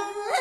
Ah!